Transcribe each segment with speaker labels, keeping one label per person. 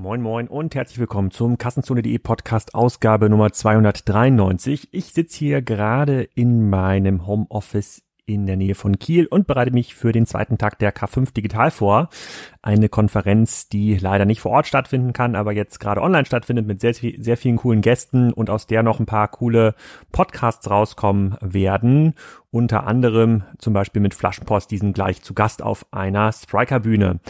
Speaker 1: Moin Moin und herzlich willkommen zum Kassenzone.de Podcast Ausgabe Nummer 293. Ich sitze hier gerade in meinem Homeoffice in der Nähe von Kiel und bereite mich für den zweiten Tag der K5 Digital vor. Eine Konferenz, die leider nicht vor Ort stattfinden kann, aber jetzt gerade online stattfindet mit sehr, sehr vielen coolen Gästen und aus der noch ein paar coole Podcasts rauskommen werden. Unter anderem zum Beispiel mit Flaschenpost, diesen gleich zu Gast auf einer Striker-Bühne.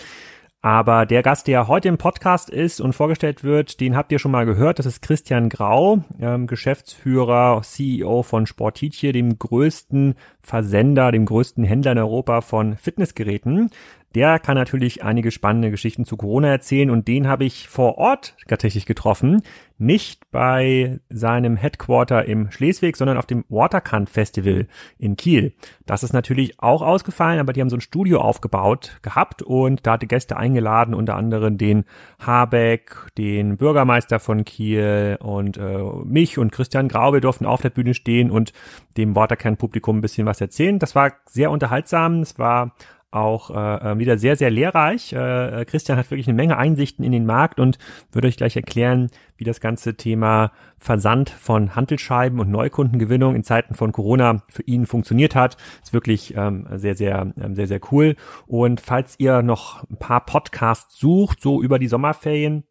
Speaker 1: Aber der Gast, der heute im Podcast ist und vorgestellt wird, den habt ihr schon mal gehört. Das ist Christian Grau, ähm, Geschäftsführer, CEO von Sportitie, dem größten Versender, dem größten Händler in Europa von Fitnessgeräten. Der kann natürlich einige spannende Geschichten zu Corona erzählen und den habe ich vor Ort tatsächlich getroffen. Nicht bei seinem Headquarter im Schleswig, sondern auf dem Waterkant Festival in Kiel. Das ist natürlich auch ausgefallen, aber die haben so ein Studio aufgebaut gehabt und da hatte Gäste eingeladen, unter anderem den Habeck, den Bürgermeister von Kiel und äh, mich und Christian Grau. Wir durften auf der Bühne stehen und dem Waterkant-Publikum ein bisschen was erzählen. Das war sehr unterhaltsam. Es war auch äh, äh, wieder sehr, sehr lehrreich. Äh, äh, Christian hat wirklich eine Menge Einsichten in den Markt und würde euch gleich erklären, wie das ganze Thema Versand von Handelsscheiben und Neukundengewinnung in Zeiten von Corona für ihn funktioniert hat. Ist wirklich ähm, sehr, sehr, ähm, sehr, sehr cool. Und falls ihr noch ein paar Podcasts sucht, so über die Sommerferien,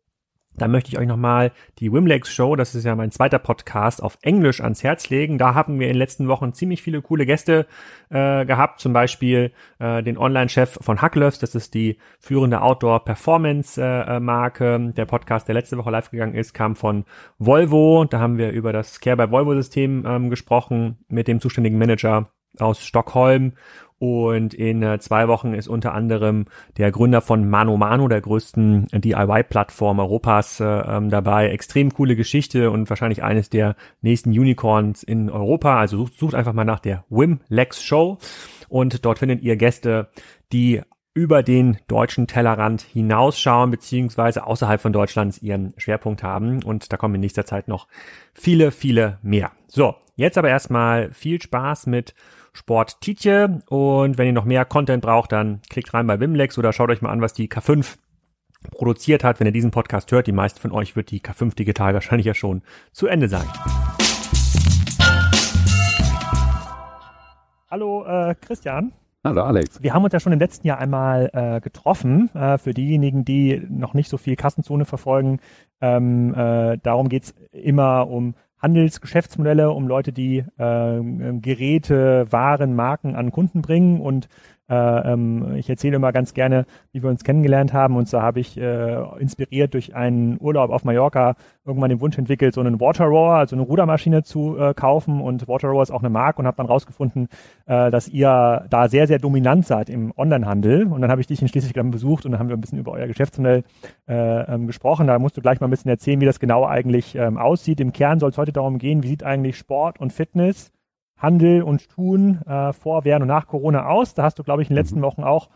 Speaker 1: da möchte ich euch nochmal die Wimlex Show, das ist ja mein zweiter Podcast, auf Englisch ans Herz legen. Da haben wir in den letzten Wochen ziemlich viele coole Gäste äh, gehabt, zum Beispiel äh, den Online-Chef von Hacklöfs, das ist die führende Outdoor-Performance-Marke. Äh, der Podcast, der letzte Woche live gegangen ist, kam von Volvo. Da haben wir über das Care by Volvo-System ähm, gesprochen mit dem zuständigen Manager aus Stockholm und in äh, zwei Wochen ist unter anderem der Gründer von Mano Mano, der größten DIY-Plattform Europas, äh, ähm, dabei. Extrem coole Geschichte und wahrscheinlich eines der nächsten Unicorns in Europa. Also sucht, sucht einfach mal nach der Wim Lex Show und dort findet ihr Gäste, die über den deutschen Tellerrand hinausschauen, beziehungsweise außerhalb von Deutschlands ihren Schwerpunkt haben. Und da kommen in nächster Zeit noch viele, viele mehr. So, jetzt aber erstmal viel Spaß mit Sport Tietje. Und wenn ihr noch mehr Content braucht, dann klickt rein bei Wimlex oder schaut euch mal an, was die K5 produziert hat. Wenn ihr diesen Podcast hört, die meisten von euch wird die K5 Digital wahrscheinlich ja schon zu Ende sein. Hallo äh, Christian.
Speaker 2: Hallo Alex.
Speaker 1: Wir haben uns ja schon im letzten Jahr einmal äh, getroffen. Äh, für diejenigen, die noch nicht so viel Kassenzone verfolgen, ähm, äh, darum geht's immer um Handelsgeschäftsmodelle, um Leute, die äh, Geräte, Waren, Marken an Kunden bringen und äh, ähm, ich erzähle immer ganz gerne, wie wir uns kennengelernt haben. Und so habe ich äh, inspiriert durch einen Urlaub auf Mallorca irgendwann den Wunsch entwickelt, so einen Water Rower, also eine Rudermaschine zu äh, kaufen. Und Water Rower ist auch eine Marke und habe dann rausgefunden, äh, dass ihr da sehr, sehr dominant seid im Onlinehandel. Und dann habe ich dich in Schleswig dann besucht und dann haben wir ein bisschen über euer Geschäftsmodell äh, ähm, gesprochen. Da musst du gleich mal ein bisschen erzählen, wie das genau eigentlich ähm, aussieht. Im Kern soll es heute darum gehen, wie sieht eigentlich Sport und Fitness Handel und Tun äh, vor, während und nach Corona aus. Da hast du, glaube ich, in den letzten mhm. Wochen auch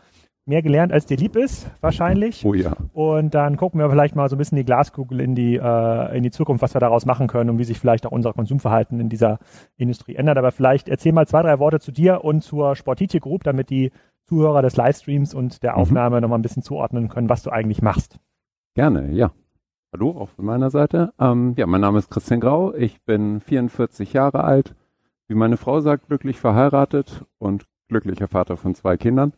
Speaker 1: mehr gelernt, als dir lieb ist, wahrscheinlich.
Speaker 2: Oh ja.
Speaker 1: Und dann gucken wir vielleicht mal so ein bisschen die Glaskugel in die, äh, in die Zukunft, was wir daraus machen können und wie sich vielleicht auch unser Konsumverhalten in dieser Industrie ändert. Aber vielleicht erzähl mal zwei, drei Worte zu dir und zur Sportitier Group, damit die Zuhörer des Livestreams und der mhm. Aufnahme mhm. nochmal ein bisschen zuordnen können, was du eigentlich machst.
Speaker 2: Gerne, ja. Hallo, auch von meiner Seite. Ähm, ja, mein Name ist Christian Grau. Ich bin 44 Jahre alt wie meine Frau sagt, glücklich verheiratet und glücklicher Vater von zwei Kindern.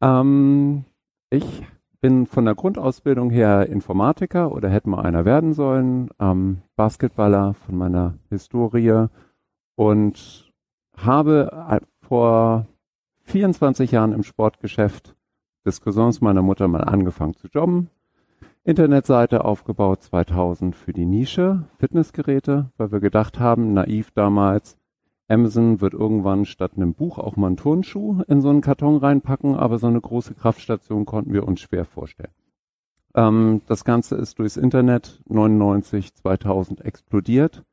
Speaker 2: Ähm, ich bin von der Grundausbildung her Informatiker oder hätte mal einer werden sollen, ähm, Basketballer von meiner Historie und habe äh, vor 24 Jahren im Sportgeschäft des Cousins meiner Mutter mal angefangen zu jobben. Internetseite aufgebaut 2000 für die Nische Fitnessgeräte, weil wir gedacht haben, naiv damals, Amazon wird irgendwann statt einem Buch auch mal einen Turnschuh in so einen Karton reinpacken, aber so eine große Kraftstation konnten wir uns schwer vorstellen. Ähm, das Ganze ist durchs Internet 99, 2000 explodiert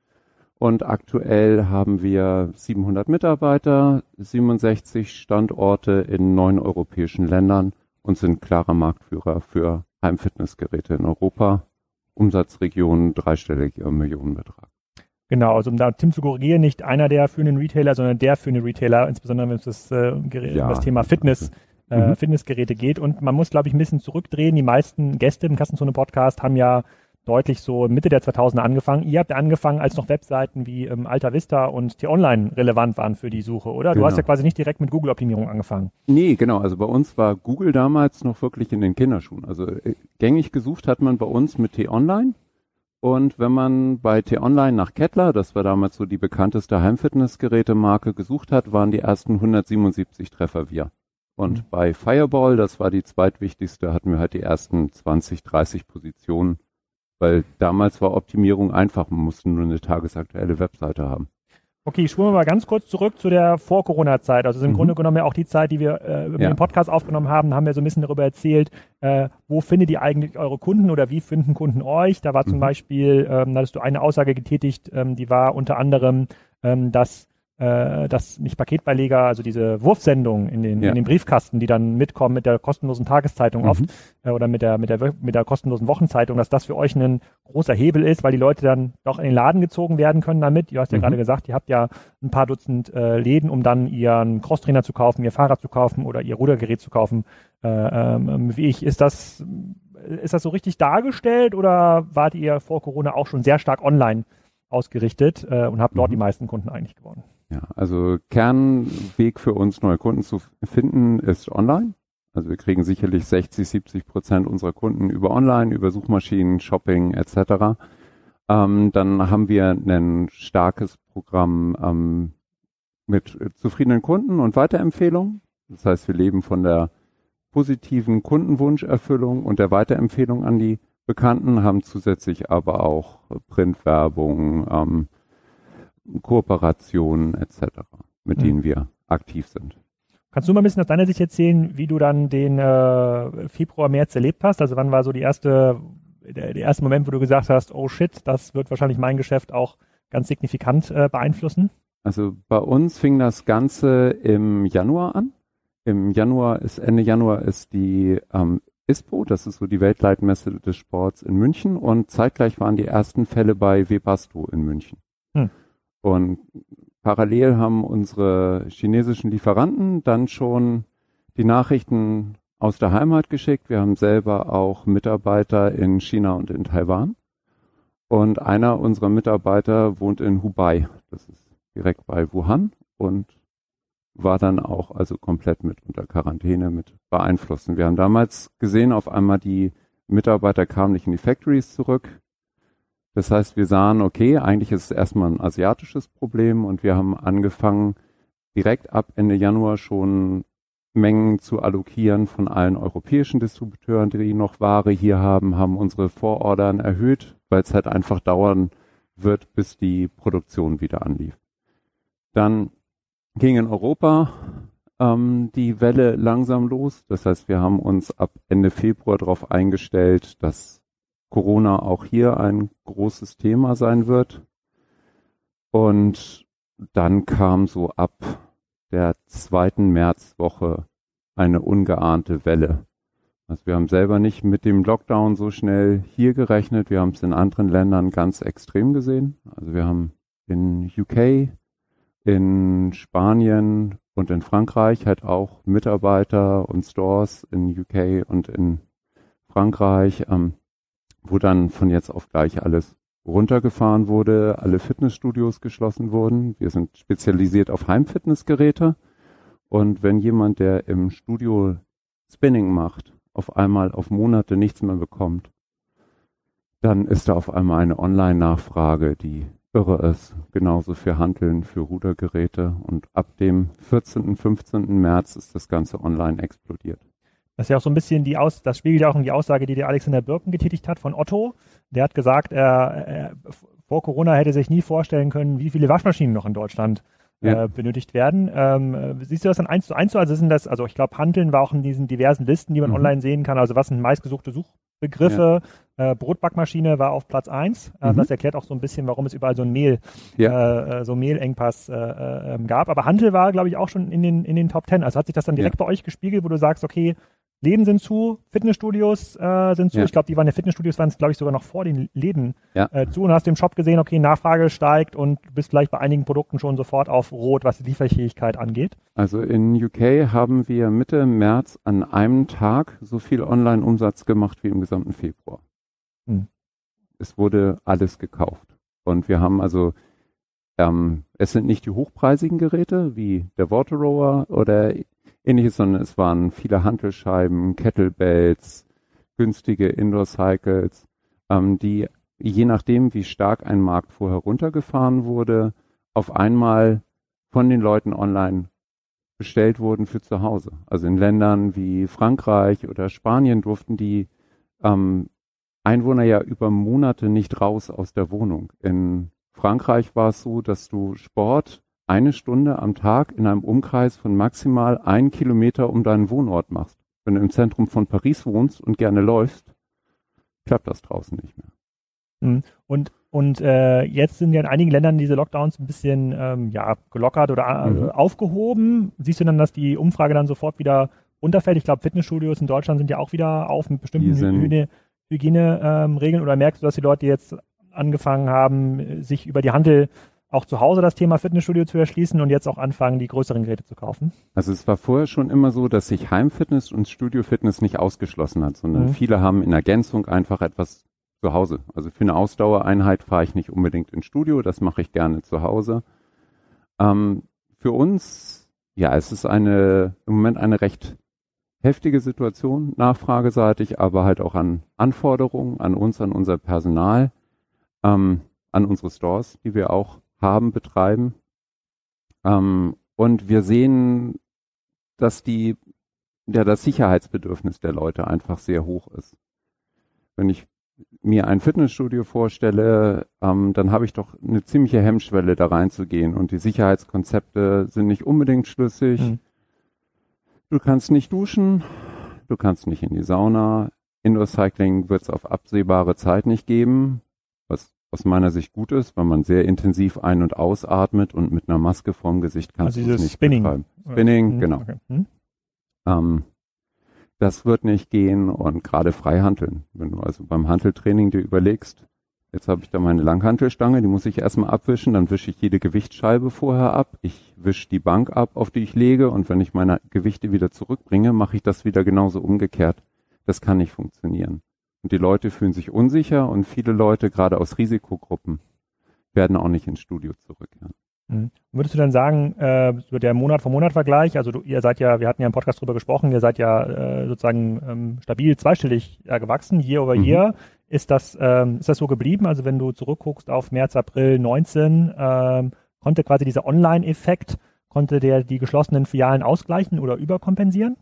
Speaker 2: und aktuell haben wir 700 Mitarbeiter, 67 Standorte in neun europäischen Ländern und sind klarer Marktführer für Heimfitnessgeräte in Europa. Umsatzregion dreistelliger Millionenbetrag.
Speaker 1: Genau, also um da Tim zu korrigieren, nicht einer der führenden Retailer, sondern der führende Retailer, insbesondere wenn es das, äh, ja, das Thema Fitness äh, mhm. Fitnessgeräte geht. Und man muss, glaube ich, ein bisschen zurückdrehen. Die meisten Gäste im Kassenzone-Podcast haben ja deutlich so Mitte der 2000er angefangen. Ihr habt ja angefangen, als noch Webseiten wie ähm, Alta Vista und T-Online relevant waren für die Suche, oder? Du genau. hast ja quasi nicht direkt mit Google-Optimierung angefangen.
Speaker 2: Nee, genau. Also bei uns war Google damals noch wirklich in den Kinderschuhen. Also äh, gängig gesucht hat man bei uns mit T-Online. Und wenn man bei T-Online nach Kettler, das war damals so die bekannteste Heimfitnessgerätemarke, gesucht hat, waren die ersten 177 Treffer wir. Und mhm. bei Fireball, das war die zweitwichtigste, hatten wir halt die ersten 20, 30 Positionen weil damals war Optimierung einfach, man musste nur eine tagesaktuelle Webseite haben.
Speaker 1: Okay, spulen wir mal ganz kurz zurück zu der Vor-Corona-Zeit. Also im mhm. Grunde genommen ja auch die Zeit, die wir äh, ja. den Podcast aufgenommen haben, haben wir so ein bisschen darüber erzählt, äh, wo findet ihr eigentlich eure Kunden oder wie finden Kunden euch? Da war zum mhm. Beispiel, ähm, da hattest du eine Aussage getätigt, ähm, die war unter anderem, ähm, dass äh, dass nicht Paketbeileger, also diese Wurfsendungen in den, ja. in den Briefkasten, die dann mitkommen mit der kostenlosen Tageszeitung mhm. oft äh, oder mit der, mit der mit der kostenlosen Wochenzeitung, dass das für euch ein großer Hebel ist, weil die Leute dann doch in den Laden gezogen werden können damit. Du hast ja mhm. gerade gesagt, ihr habt ja ein paar Dutzend äh, Läden, um dann ihren Crosstrainer zu kaufen, ihr Fahrrad zu kaufen oder ihr Rudergerät zu kaufen. Äh, ähm, wie ich, ist das ist das so richtig dargestellt oder wart ihr vor Corona auch schon sehr stark online ausgerichtet äh, und habt dort mhm. die meisten Kunden eigentlich gewonnen?
Speaker 2: Ja, also Kernweg für uns, neue Kunden zu finden, ist online. Also wir kriegen sicherlich 60, 70 Prozent unserer Kunden über Online, über Suchmaschinen, Shopping etc. Ähm, dann haben wir ein starkes Programm ähm, mit zufriedenen Kunden und Weiterempfehlungen. Das heißt, wir leben von der positiven Kundenwunscherfüllung und der Weiterempfehlung an die Bekannten, haben zusätzlich aber auch Printwerbung, ähm, Kooperationen etc., mit mhm. denen wir aktiv sind.
Speaker 1: Kannst du mal ein bisschen aus deiner Sicht erzählen, wie du dann den äh, Februar, März erlebt hast? Also wann war so die erste, der, der, erste Moment, wo du gesagt hast, oh shit, das wird wahrscheinlich mein Geschäft auch ganz signifikant äh, beeinflussen?
Speaker 2: Also bei uns fing das Ganze im Januar an. Im Januar ist, Ende Januar ist die ähm, ISPO, das ist so die Weltleitmesse des Sports in München und zeitgleich waren die ersten Fälle bei Webasto in München. Hm. Und parallel haben unsere chinesischen Lieferanten dann schon die Nachrichten aus der Heimat geschickt. Wir haben selber auch Mitarbeiter in China und in Taiwan. Und einer unserer Mitarbeiter wohnt in Hubei. Das ist direkt bei Wuhan und war dann auch also komplett mit unter Quarantäne mit beeinflussen. Wir haben damals gesehen, auf einmal die Mitarbeiter kamen nicht in die Factories zurück. Das heißt, wir sahen, okay, eigentlich ist es erstmal ein asiatisches Problem und wir haben angefangen, direkt ab Ende Januar schon Mengen zu allokieren von allen europäischen Distributeuren, die noch Ware hier haben, haben unsere Vorordern erhöht, weil es halt einfach dauern wird, bis die Produktion wieder anlief. Dann ging in Europa ähm, die Welle langsam los. Das heißt, wir haben uns ab Ende Februar darauf eingestellt, dass Corona auch hier ein großes Thema sein wird. Und dann kam so ab der zweiten Märzwoche eine ungeahnte Welle. Also wir haben selber nicht mit dem Lockdown so schnell hier gerechnet. Wir haben es in anderen Ländern ganz extrem gesehen. Also wir haben in UK, in Spanien und in Frankreich halt auch Mitarbeiter und Stores in UK und in Frankreich ähm, wo dann von jetzt auf gleich alles runtergefahren wurde, alle Fitnessstudios geschlossen wurden. Wir sind spezialisiert auf Heimfitnessgeräte. Und wenn jemand, der im Studio Spinning macht, auf einmal auf Monate nichts mehr bekommt, dann ist da auf einmal eine Online-Nachfrage, die irre ist. Genauso für Handeln, für Rudergeräte. Und ab dem 14., 15. März ist das Ganze online explodiert.
Speaker 1: Das ist ja auch so ein bisschen die Aus, das spiegelt ja auch in die Aussage, die der Alexander Birken getätigt hat von Otto. Der hat gesagt, er, er vor Corona hätte sich nie vorstellen können, wie viele Waschmaschinen noch in Deutschland ja. äh, benötigt werden. Ähm, siehst du das dann eins zu eins so? Also sind das, also ich glaube, Handeln war auch in diesen diversen Listen, die man mhm. online sehen kann. Also was sind meistgesuchte Suchbegriffe? Ja. Äh, Brotbackmaschine war auf Platz eins. Äh, mhm. Das erklärt auch so ein bisschen, warum es überall so ein Mehl, ja. äh, so Mehlengpass äh, äh, gab. Aber Handel war, glaube ich, auch schon in den, in den Top Ten. Also hat sich das dann direkt bei euch gespiegelt, wo du sagst, okay, Läden sind zu, Fitnessstudios äh, sind zu. Ja. Ich glaube, die waren ja Fitnessstudios, waren es, glaube ich, sogar noch vor den Läden ja. äh, zu und hast im Shop gesehen, okay, Nachfrage steigt und du bist vielleicht bei einigen Produkten schon sofort auf Rot, was die Lieferfähigkeit angeht.
Speaker 2: Also in UK haben wir Mitte März an einem Tag so viel Online-Umsatz gemacht wie im gesamten Februar. Hm. Es wurde alles gekauft. Und wir haben also ähm, es sind nicht die hochpreisigen Geräte wie der Water Rower oder ähnliches, sondern es waren viele Hantelscheiben, Kettlebells, günstige Indoor-Cycles, ähm, die je nachdem, wie stark ein Markt vorher runtergefahren wurde, auf einmal von den Leuten online bestellt wurden für zu Hause. Also in Ländern wie Frankreich oder Spanien durften die ähm, Einwohner ja über Monate nicht raus aus der Wohnung. In Frankreich war es so, dass du Sport eine Stunde am Tag in einem Umkreis von maximal einen Kilometer um deinen Wohnort machst. Wenn du im Zentrum von Paris wohnst und gerne läufst, klappt das draußen nicht mehr.
Speaker 1: Hm. Und, und äh, jetzt sind ja in einigen Ländern diese Lockdowns ein bisschen ähm, ja, gelockert oder äh, mhm. aufgehoben. Siehst du dann, dass die Umfrage dann sofort wieder runterfällt? Ich glaube, Fitnessstudios in Deutschland sind ja auch wieder auf mit bestimmten Hygiene, Hygieneregeln ähm, oder merkst du, dass die Leute jetzt angefangen haben, sich über die Handel auch zu Hause das Thema Fitnessstudio zu erschließen und jetzt auch anfangen, die größeren Geräte zu kaufen?
Speaker 2: Also es war vorher schon immer so, dass sich Heimfitness und Studiofitness nicht ausgeschlossen hat, sondern mhm. viele haben in Ergänzung einfach etwas zu Hause. Also für eine Ausdauereinheit fahre ich nicht unbedingt ins Studio, das mache ich gerne zu Hause. Ähm, für uns, ja, es ist eine im Moment eine recht heftige Situation, nachfrageseitig, aber halt auch an Anforderungen an uns, an unser Personal ähm, an unsere Stores, die wir auch haben, betreiben. Ähm, und wir sehen, dass die, ja, das Sicherheitsbedürfnis der Leute einfach sehr hoch ist. Wenn ich mir ein Fitnessstudio vorstelle, ähm, dann habe ich doch eine ziemliche Hemmschwelle da reinzugehen und die Sicherheitskonzepte sind nicht unbedingt schlüssig. Mhm. Du kannst nicht duschen, du kannst nicht in die Sauna. Indoor Cycling wird es auf absehbare Zeit nicht geben aus meiner Sicht gut ist, weil man sehr intensiv ein- und ausatmet und mit einer Maske vorm Gesicht kannst also du es nicht
Speaker 1: Spinning. betreiben.
Speaker 2: Spinning, mhm. genau. Okay. Hm? Ähm, das wird nicht gehen und gerade Freihanteln. Wenn du also beim Hanteltraining dir überlegst, jetzt habe ich da meine Langhantelstange, die muss ich erstmal abwischen, dann wische ich jede Gewichtsscheibe vorher ab, ich wische die Bank ab, auf die ich lege und wenn ich meine Gewichte wieder zurückbringe, mache ich das wieder genauso umgekehrt. Das kann nicht funktionieren. Und die Leute fühlen sich unsicher und viele Leute, gerade aus Risikogruppen, werden auch nicht ins Studio zurückkehren.
Speaker 1: Mhm. Würdest du dann sagen, äh, der Monat vom Monat Vergleich, also du, ihr seid ja, wir hatten ja im Podcast drüber gesprochen, ihr seid ja äh, sozusagen ähm, stabil zweistellig äh, gewachsen, year over mhm. year. Ist das, ähm, ist das so geblieben? Also wenn du zurückguckst auf März, April 19, ähm, konnte quasi dieser Online-Effekt, konnte der die geschlossenen Filialen ausgleichen oder überkompensieren?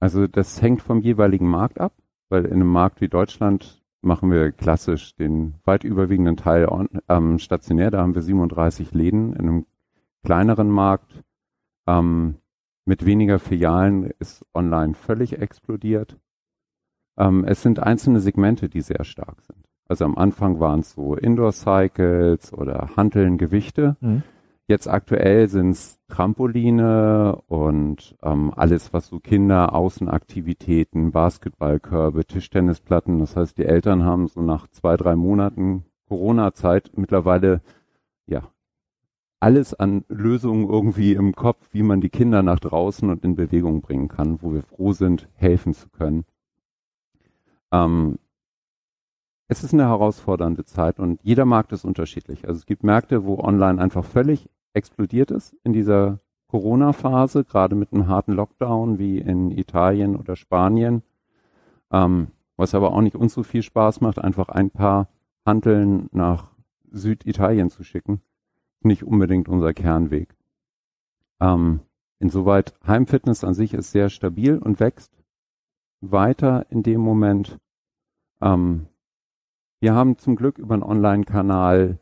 Speaker 2: Also das hängt vom jeweiligen Markt ab weil in einem Markt wie Deutschland machen wir klassisch den weit überwiegenden Teil on, ähm, stationär. Da haben wir 37 Läden. In einem kleineren Markt ähm, mit weniger Filialen ist online völlig explodiert. Ähm, es sind einzelne Segmente, die sehr stark sind. Also am Anfang waren es so Indoor-Cycles oder Hanteln, Gewichte. Mhm. Jetzt aktuell sind es Trampoline und ähm, alles, was so Kinder, Außenaktivitäten, Basketballkörbe, Tischtennisplatten. Das heißt, die Eltern haben so nach zwei, drei Monaten Corona-Zeit mittlerweile ja alles an Lösungen irgendwie im Kopf, wie man die Kinder nach draußen und in Bewegung bringen kann, wo wir froh sind, helfen zu können. Ähm, es ist eine herausfordernde Zeit und jeder Markt ist unterschiedlich. Also es gibt Märkte, wo online einfach völlig explodiert ist in dieser Corona-Phase, gerade mit einem harten Lockdown wie in Italien oder Spanien, ähm, was aber auch nicht uns so viel Spaß macht, einfach ein paar Handeln nach Süditalien zu schicken. Nicht unbedingt unser Kernweg. Ähm, insoweit Heimfitness an sich ist sehr stabil und wächst weiter in dem Moment. Ähm, wir haben zum Glück über einen Online-Kanal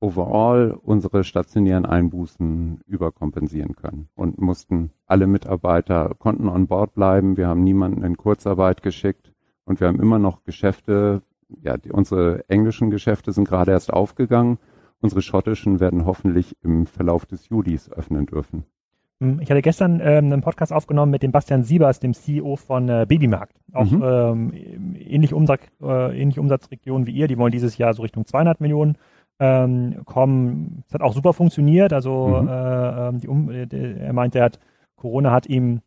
Speaker 2: overall unsere stationären Einbußen überkompensieren können und mussten alle Mitarbeiter konnten on board bleiben. Wir haben niemanden in Kurzarbeit geschickt und wir haben immer noch Geschäfte. Ja, die, unsere englischen Geschäfte sind gerade erst aufgegangen. Unsere schottischen werden hoffentlich im Verlauf des Julis öffnen dürfen.
Speaker 1: Hm, ich hatte gestern ähm, einen Podcast aufgenommen mit dem Bastian Siebers, dem CEO von äh, Babymarkt. Auch mhm. ähm, ähnliche, Umsatz, äh, ähnliche Umsatzregion wie ihr. Die wollen dieses Jahr so Richtung 200 Millionen ähm, kommen. Es hat auch super funktioniert. Also mhm. äh, ähm, die um, äh, er meinte, er hat Corona hat ihm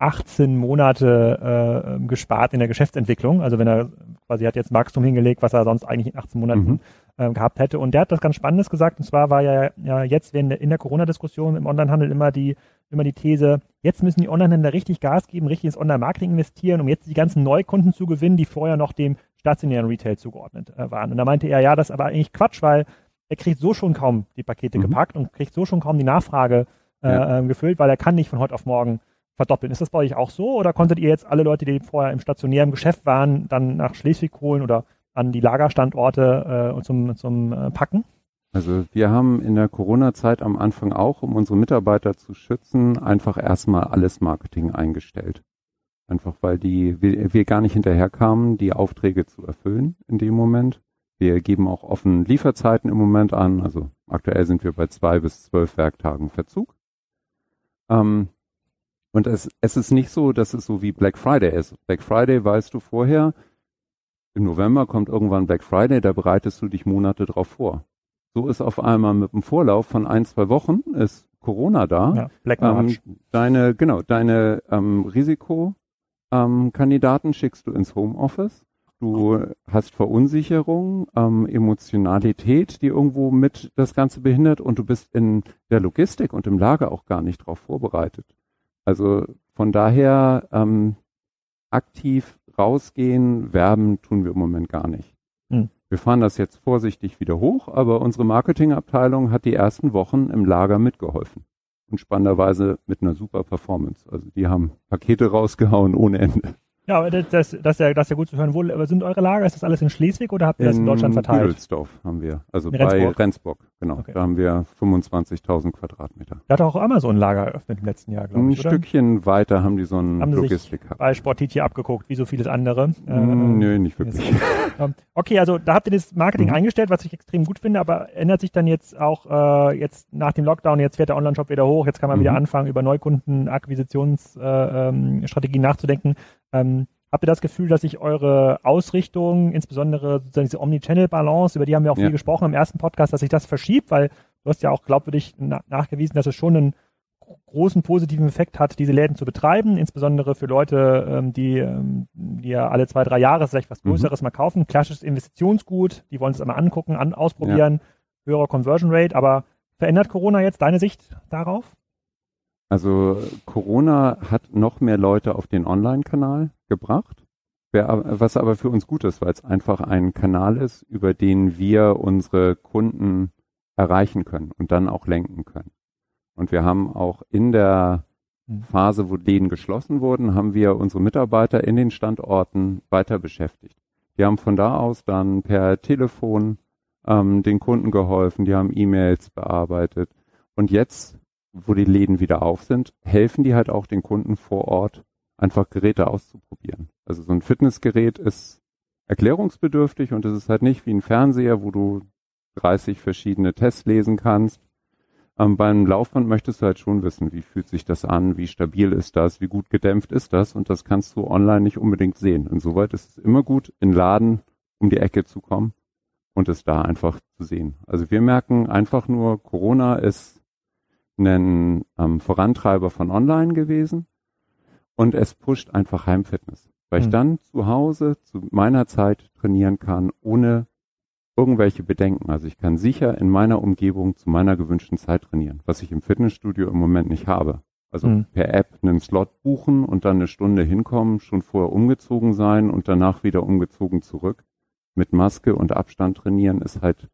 Speaker 1: 18 Monate äh, gespart in der Geschäftsentwicklung. Also wenn er quasi hat jetzt Wachstum hingelegt, was er sonst eigentlich in 18 Monaten mhm. äh, gehabt hätte. Und der hat das ganz Spannendes gesagt. Und zwar war ja, ja jetzt der, in der Corona-Diskussion im Onlinehandel immer die immer die These, jetzt müssen die Onlinehändler richtig Gas geben, richtig ins Online-Marketing investieren, um jetzt die ganzen Neukunden zu gewinnen, die vorher noch dem stationären Retail zugeordnet äh, waren. Und da meinte er, ja, das ist aber eigentlich Quatsch, weil er kriegt so schon kaum die Pakete mhm. gepackt und kriegt so schon kaum die Nachfrage äh, ja. äh, gefüllt, weil er kann nicht von heute auf morgen verdoppeln. Ist das bei euch auch so oder konntet ihr jetzt alle Leute, die vorher im stationären Geschäft waren, dann nach Schleswig holen oder an die Lagerstandorte äh, zum, zum äh, Packen?
Speaker 2: Also wir haben in der Corona-Zeit am Anfang auch, um unsere Mitarbeiter zu schützen, einfach erstmal alles Marketing eingestellt. Einfach weil die, wir, wir gar nicht hinterherkamen, die Aufträge zu erfüllen in dem Moment. Wir geben auch offen Lieferzeiten im Moment an. Also aktuell sind wir bei zwei bis zwölf Werktagen Verzug. Ähm, und es, es ist nicht so, dass es so wie Black Friday ist. Black Friday weißt du vorher, im November kommt irgendwann Black Friday, da bereitest du dich Monate drauf vor. So ist auf einmal mit einem Vorlauf von ein, zwei Wochen ist Corona da. Ja,
Speaker 1: Black March.
Speaker 2: Ähm, deine, genau, deine ähm, Risikokandidaten ähm, schickst du ins Homeoffice. Du hast Verunsicherung, ähm, Emotionalität, die irgendwo mit das Ganze behindert und du bist in der Logistik und im Lager auch gar nicht darauf vorbereitet. Also von daher ähm, aktiv rausgehen, werben tun wir im Moment gar nicht. Hm. Wir fahren das jetzt vorsichtig wieder hoch, aber unsere Marketingabteilung hat die ersten Wochen im Lager mitgeholfen. Und spannenderweise mit einer super Performance. Also die haben Pakete rausgehauen ohne Ende.
Speaker 1: Ja, das, das, das, ist ja, das ist ja gut zu hören. Wo sind eure Lager? Ist das alles in Schleswig oder habt ihr das in Deutschland verteilt? In
Speaker 2: Büdelsdorf haben wir, also in bei Rendsburg, genau. Okay. Da haben wir 25.000 Quadratmeter.
Speaker 1: Da hat auch Amazon ein Lager eröffnet im letzten Jahr,
Speaker 2: glaube ich, Ein oder? Stückchen weiter haben die so ein haben Logistik
Speaker 1: gehabt. Bei Sportit hier abgeguckt, wie so vieles andere.
Speaker 2: Mm, ähm, nö, nicht wirklich.
Speaker 1: Ähm, okay, also da habt ihr das Marketing mhm. eingestellt, was ich extrem gut finde, aber ändert sich dann jetzt auch äh, jetzt nach dem Lockdown, jetzt fährt der Online-Shop wieder hoch, jetzt kann man mhm. wieder anfangen, über Neukundenakquisitionsstrategien äh, ähm, nachzudenken. Ähm, Habt ihr das Gefühl, dass sich eure Ausrichtung, insbesondere sozusagen diese Omnichannel-Balance, über die haben wir auch ja. viel gesprochen im ersten Podcast, dass sich das verschiebt, weil du hast ja auch glaubwürdig na nachgewiesen, dass es schon einen großen positiven Effekt hat, diese Läden zu betreiben, insbesondere für Leute, ähm, die, ähm, die ja alle zwei, drei Jahre vielleicht was mhm. Größeres mhm. mal kaufen. Klassisches Investitionsgut, die wollen es einmal angucken, an, ausprobieren, ja. höhere Conversion Rate, aber verändert Corona jetzt deine Sicht darauf?
Speaker 2: Also Corona hat noch mehr Leute auf den Online-Kanal gebracht, was aber für uns gut ist, weil es einfach ein Kanal ist, über den wir unsere Kunden erreichen können und dann auch lenken können. Und wir haben auch in der hm. Phase, wo Läden geschlossen wurden, haben wir unsere Mitarbeiter in den Standorten weiter beschäftigt. Die haben von da aus dann per Telefon ähm, den Kunden geholfen, die haben E-Mails bearbeitet. Und jetzt wo die Läden wieder auf sind, helfen die halt auch den Kunden vor Ort, einfach Geräte auszuprobieren. Also so ein Fitnessgerät ist erklärungsbedürftig und es ist halt nicht wie ein Fernseher, wo du 30 verschiedene Tests lesen kannst. Ähm, beim Laufband möchtest du halt schon wissen, wie fühlt sich das an, wie stabil ist das, wie gut gedämpft ist das und das kannst du online nicht unbedingt sehen. Insoweit ist es immer gut, in Laden um die Ecke zu kommen und es da einfach zu sehen. Also wir merken einfach nur, Corona ist ein ähm, Vorantreiber von Online gewesen und es pusht einfach Heimfitness, weil mhm. ich hm. dann zu Hause zu meiner Zeit trainieren kann, ohne irgendwelche Bedenken. Also ich kann sicher in meiner Umgebung zu meiner gewünschten Zeit trainieren, was ich im Fitnessstudio im Moment nicht habe. Also mhm. per App einen Slot buchen und dann eine Stunde hinkommen, schon vorher umgezogen sein und danach wieder umgezogen zurück. Mit Maske und Abstand trainieren ist halt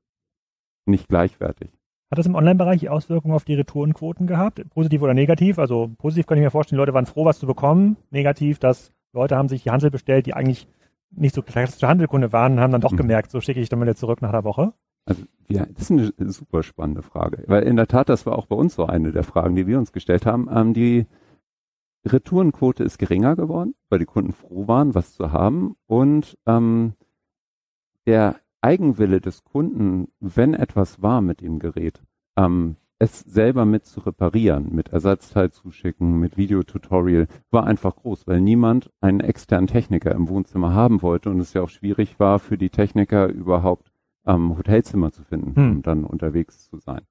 Speaker 2: nicht gleichwertig.
Speaker 1: Hat das im Online-Bereich Auswirkungen auf die Retourenquoten gehabt? Positiv oder negativ? Also positiv kann ich mir vorstellen, die Leute waren froh, was zu bekommen. Negativ, dass Leute haben sich die Handel bestellt, die eigentlich nicht so klassische Handelkunde waren, und haben dann doch mhm. gemerkt, so schicke ich dann wieder zurück nach der Woche.
Speaker 2: Also ja, das ist eine super spannende Frage, weil in der Tat, das war auch bei uns so eine der Fragen, die wir uns gestellt haben. Ähm, die Retourenquote ist geringer geworden, weil die Kunden froh waren, was zu haben und ähm, der Eigenwille des Kunden, wenn etwas war mit dem Gerät, ähm, es selber mit zu reparieren, mit Ersatzteil zuschicken, mit Videotutorial, war einfach groß, weil niemand einen externen Techniker im Wohnzimmer haben wollte und es ja auch schwierig war für die Techniker überhaupt ähm, Hotelzimmer zu finden, hm. um dann unterwegs zu sein.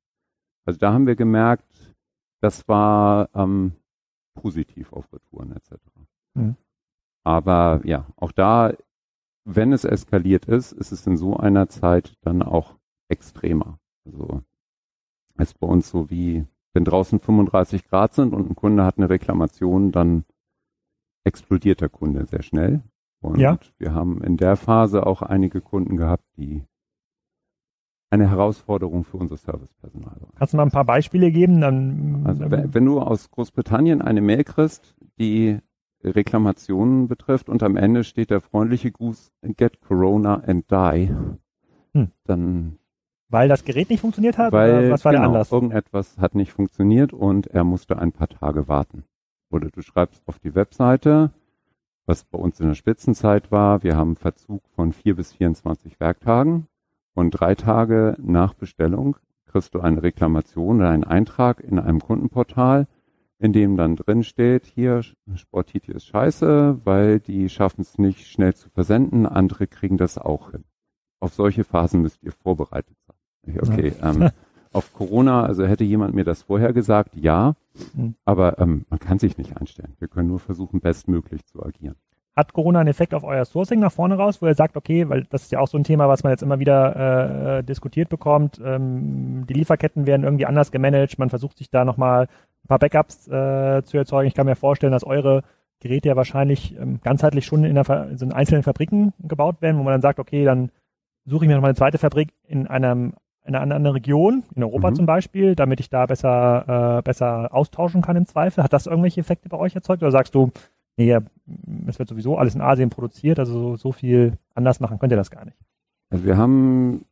Speaker 2: Also da haben wir gemerkt, das war ähm, positiv auf Retouren etc. Hm. Aber ja, auch da, wenn es eskaliert ist, ist es in so einer Zeit dann auch extremer. Also ist bei uns so wie, wenn draußen 35 Grad sind und ein Kunde hat eine Reklamation, dann explodiert der Kunde sehr schnell. Und ja. wir haben in der Phase auch einige Kunden gehabt, die eine Herausforderung für unser Servicepersonal waren.
Speaker 1: Kannst du mal ein paar Beispiele geben? Dann,
Speaker 2: also, wenn du aus Großbritannien eine Mail kriegst, die Reklamationen betrifft und am Ende steht der freundliche Gruß, get Corona and die, hm. dann
Speaker 1: weil das Gerät nicht funktioniert hat?
Speaker 2: Weil, oder was war genau, der Anlass? Irgendetwas hat nicht funktioniert und er musste ein paar Tage warten. Oder du schreibst auf die Webseite, was bei uns in der Spitzenzeit war, wir haben Verzug von vier bis 24 Werktagen und drei Tage nach Bestellung kriegst du eine Reklamation oder einen Eintrag in einem Kundenportal, in dem dann drin steht, hier Sportiti ist scheiße, weil die schaffen es nicht schnell zu versenden, andere kriegen das auch hin. Auf solche Phasen müsst ihr vorbereitet sein. Okay, ja. ähm, auf Corona, also hätte jemand mir das vorher gesagt, ja, mhm. aber ähm, man kann sich nicht einstellen. Wir können nur versuchen, bestmöglich zu agieren.
Speaker 1: Hat Corona einen Effekt auf euer Sourcing nach vorne raus, wo ihr sagt, okay, weil das ist ja auch so ein Thema, was man jetzt immer wieder äh, diskutiert bekommt, ähm, die Lieferketten werden irgendwie anders gemanagt, man versucht sich da nochmal ein paar Backups äh, zu erzeugen. Ich kann mir vorstellen, dass eure Geräte ja wahrscheinlich ähm, ganzheitlich schon in, der, in einzelnen Fabriken gebaut werden, wo man dann sagt, okay, dann suche ich mir nochmal eine zweite Fabrik in einem in einer anderen Region, in Europa mhm. zum Beispiel, damit ich da besser, äh, besser austauschen kann im Zweifel? Hat das irgendwelche Effekte bei euch erzeugt? Oder sagst du, nee, es wird sowieso alles in Asien produziert, also so, so viel anders machen könnt ihr das gar nicht?
Speaker 2: Also wir haben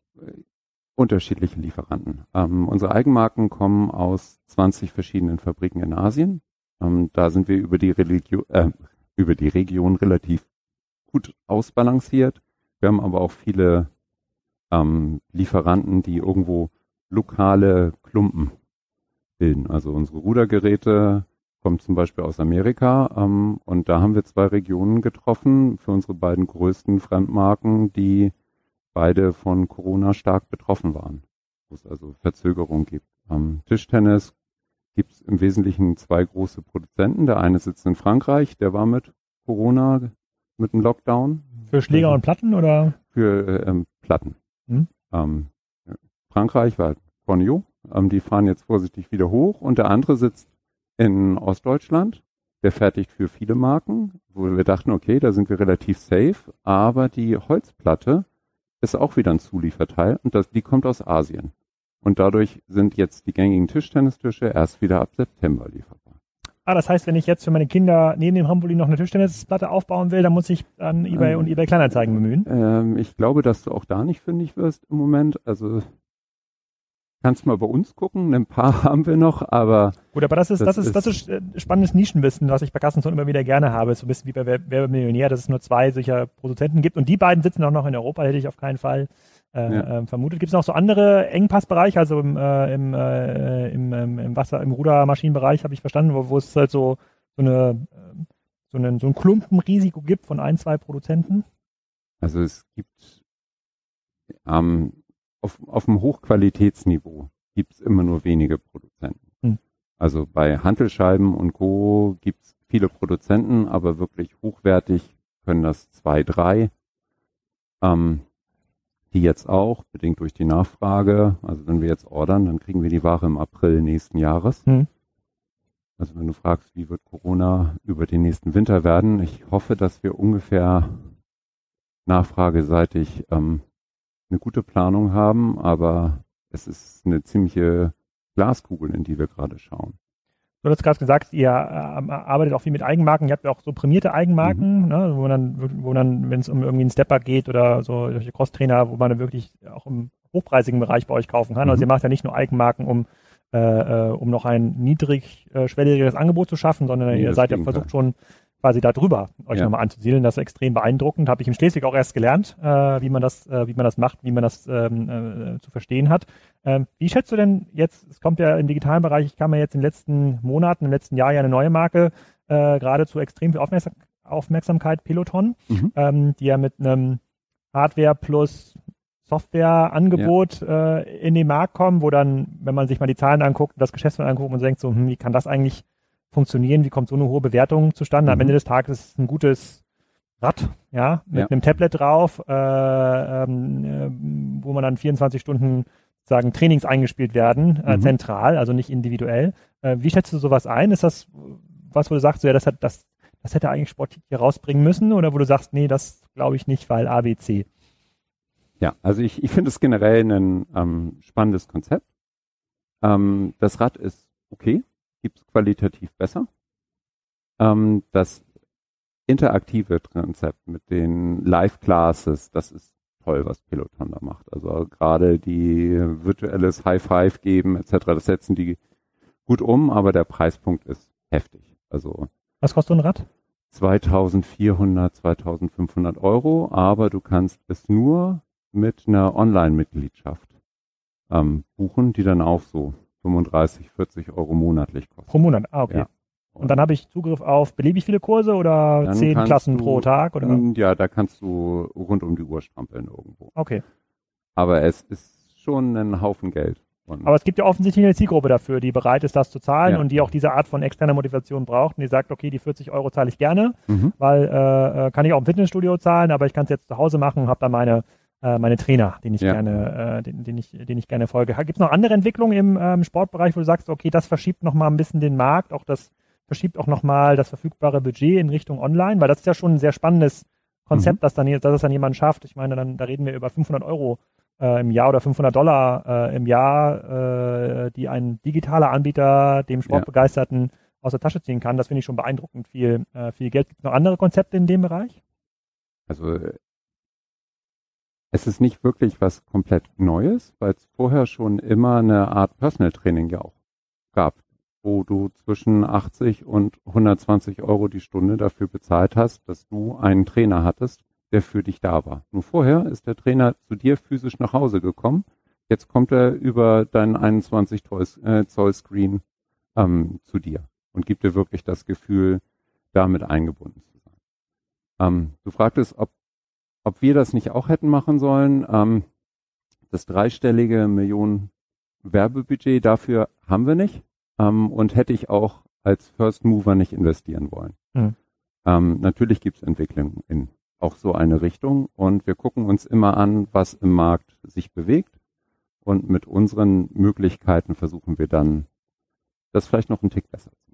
Speaker 2: äh, unterschiedliche Lieferanten. Ähm, unsere Eigenmarken kommen aus 20 verschiedenen Fabriken in Asien. Ähm, da sind wir über die, Religio äh, über die Region relativ gut ausbalanciert. Wir haben aber auch viele ähm, Lieferanten, die irgendwo lokale Klumpen bilden. Also unsere Rudergeräte kommen zum Beispiel aus Amerika ähm, und da haben wir zwei Regionen getroffen für unsere beiden größten Fremdmarken, die beide von Corona stark betroffen waren, wo es also Verzögerung gibt. Ähm, Tischtennis gibt es im Wesentlichen zwei große Produzenten. Der eine sitzt in Frankreich, der war mit Corona, mit dem Lockdown.
Speaker 1: Für Schläger und Platten oder?
Speaker 2: Für äh, ähm, Platten. Hm? Ähm, Frankreich war Cornio, ähm, die fahren jetzt vorsichtig wieder hoch und der andere sitzt in Ostdeutschland, der fertigt für viele Marken, wo wir dachten, okay, da sind wir relativ safe, aber die Holzplatte ist auch wieder ein Zulieferteil und das, die kommt aus Asien. Und dadurch sind jetzt die gängigen Tischtennistische erst wieder ab September lieferbar.
Speaker 1: Ah, das heißt, wenn ich jetzt für meine Kinder neben dem Hamburg noch eine Tischtennisplatte aufbauen will, dann muss ich an eBay ähm, und eBay Kleinanzeigen bemühen?
Speaker 2: Ähm, ich glaube, dass du auch da nicht fündig wirst im Moment. Also kannst mal bei uns gucken. Ein paar haben wir noch, aber.
Speaker 1: Gut, aber das ist, das, das ist, das ist äh, spannendes Nischenwissen, was ich bei Kassenzone immer wieder gerne habe. So ein bisschen wie bei Wer Millionär, dass es nur zwei solcher Produzenten gibt. Und die beiden sitzen auch noch in Europa, hätte ich auf keinen Fall äh, ja. äh, vermutet. Gibt es noch so andere Engpassbereiche, also im, äh, im, äh, im, ähm, im Wasser, im Rudermaschinenbereich habe ich verstanden, wo, wo es halt so, so eine ähm, so, einen, so ein Klumpenrisiko gibt von ein, zwei Produzenten?
Speaker 2: Also es gibt ähm, auf, auf dem Hochqualitätsniveau gibt es immer nur wenige Produzenten. Hm. Also bei Handelscheiben und Co. gibt es viele Produzenten, aber wirklich hochwertig können das zwei, drei. Ähm, die jetzt auch, bedingt durch die Nachfrage. Also wenn wir jetzt ordern, dann kriegen wir die Ware im April nächsten Jahres. Hm. Also wenn du fragst, wie wird Corona über den nächsten Winter werden, ich hoffe, dass wir ungefähr nachfrageseitig ähm, eine gute Planung haben, aber es ist eine ziemliche Glaskugel, in die wir gerade schauen.
Speaker 1: Du hast gerade gesagt, ihr äh, arbeitet auch viel mit Eigenmarken. Ihr habt ja auch so prämierte Eigenmarken, mhm. ne, wo dann, wo dann, wenn es um irgendwie einen Stepper geht oder so solche Crosstrainer, wo man dann wirklich auch im hochpreisigen Bereich bei euch kaufen kann. Also mhm. Also ihr macht ja nicht nur Eigenmarken, um äh, äh, um noch ein niedrigschwelligeres Angebot zu schaffen, sondern nee, ihr seid ja versucht schon quasi da drüber euch ja. nochmal anzusiedeln. Das ist extrem beeindruckend. Habe ich in Schleswig auch erst gelernt, äh, wie man das, äh, wie man das macht, wie man das ähm, äh, zu verstehen hat. Ähm, wie schätzt du denn jetzt, es kommt ja im digitalen Bereich, ich kam ja jetzt in den letzten Monaten, im letzten Jahr ja eine neue Marke, äh, gerade zu extrem viel Aufmerksam Aufmerksamkeit, Peloton, mhm. ähm, die ja mit einem Hardware plus Softwareangebot ja. äh, in den Markt kommen, wo dann, wenn man sich mal die Zahlen anguckt, das Geschäftsmodell anguckt und denkt so, hm, wie kann das eigentlich funktionieren, wie kommt so eine hohe Bewertung zustande? Mhm. Am Ende des Tages ist es ein gutes Rad, ja, mit ja. einem Tablet drauf, äh, ähm, äh, wo man dann 24 Stunden sagen Trainings eingespielt werden, äh, mhm. zentral, also nicht individuell. Äh, wie schätzt du sowas ein? Ist das was, wo du sagst, so, ja, das hat das, das hätte eigentlich Sport hier rausbringen müssen, oder wo du sagst, nee, das glaube ich nicht, weil ABC?
Speaker 2: Ja, also ich, ich finde es generell ein ähm, spannendes Konzept. Ähm, das Rad ist okay, gibt es qualitativ besser. Ähm, das interaktive Konzept mit den Live-Classes, das ist toll, was Peloton da macht. Also gerade die virtuelles High Five geben etc., das setzen die gut um, aber der Preispunkt ist heftig. Also
Speaker 1: was kostet ein Rad?
Speaker 2: 2400, 2500 Euro, aber du kannst es nur mit einer Online-Mitgliedschaft ähm, buchen, die dann auch so 35, 40 Euro monatlich kostet.
Speaker 1: Pro Monat, ah, okay. Ja. Und, dann habe ich Zugriff auf beliebig viele Kurse oder zehn Klassen du, pro Tag? Oder?
Speaker 2: Ja, da kannst du rund um die Uhr strampeln irgendwo.
Speaker 1: Okay.
Speaker 2: Aber es ist schon ein Haufen Geld.
Speaker 1: Und Aber es gibt ja offensichtlich eine Zielgruppe dafür, die bereit ist, das zu zahlen ja. und die auch diese Art von externer Motivation braucht und die sagt, okay, die 40 Euro zahle ich gerne, mhm. weil äh, äh, kann ich auch im Fitnessstudio zahlen, aber ich kann es jetzt zu Hause machen, habe da meine äh, meine Trainer, den ich ja. gerne, äh, den, den ich, den ich gerne folge. Gibt es noch andere Entwicklungen im ähm, Sportbereich, wo du sagst, okay, das verschiebt noch mal ein bisschen den Markt, auch das verschiebt auch noch mal das verfügbare Budget in Richtung Online, weil das ist ja schon ein sehr spannendes Konzept, mhm. dass dann, dass es dann jemand schafft. Ich meine, dann da reden wir über 500 Euro äh, im Jahr oder 500 Dollar äh, im Jahr, äh, die ein digitaler Anbieter dem Sportbegeisterten ja. aus der Tasche ziehen kann. Das finde ich schon beeindruckend viel, äh, viel Geld. Gibt es noch andere Konzepte in dem Bereich?
Speaker 2: Also es ist nicht wirklich was komplett Neues, weil es vorher schon immer eine Art Personal Training ja auch gab, wo du zwischen 80 und 120 Euro die Stunde dafür bezahlt hast, dass du einen Trainer hattest, der für dich da war. Nur vorher ist der Trainer zu dir physisch nach Hause gekommen. Jetzt kommt er über deinen 21 äh, Zoll Screen ähm, zu dir und gibt dir wirklich das Gefühl, damit eingebunden zu sein. Ähm, du fragtest, ob ob wir das nicht auch hätten machen sollen. Ähm, das dreistellige Millionen Werbebudget dafür haben wir nicht ähm, und hätte ich auch als First Mover nicht investieren wollen. Mhm. Ähm, natürlich gibt es Entwicklungen in auch so eine Richtung und wir gucken uns immer an, was im Markt sich bewegt und mit unseren Möglichkeiten versuchen wir dann, das vielleicht noch einen Tick besser zu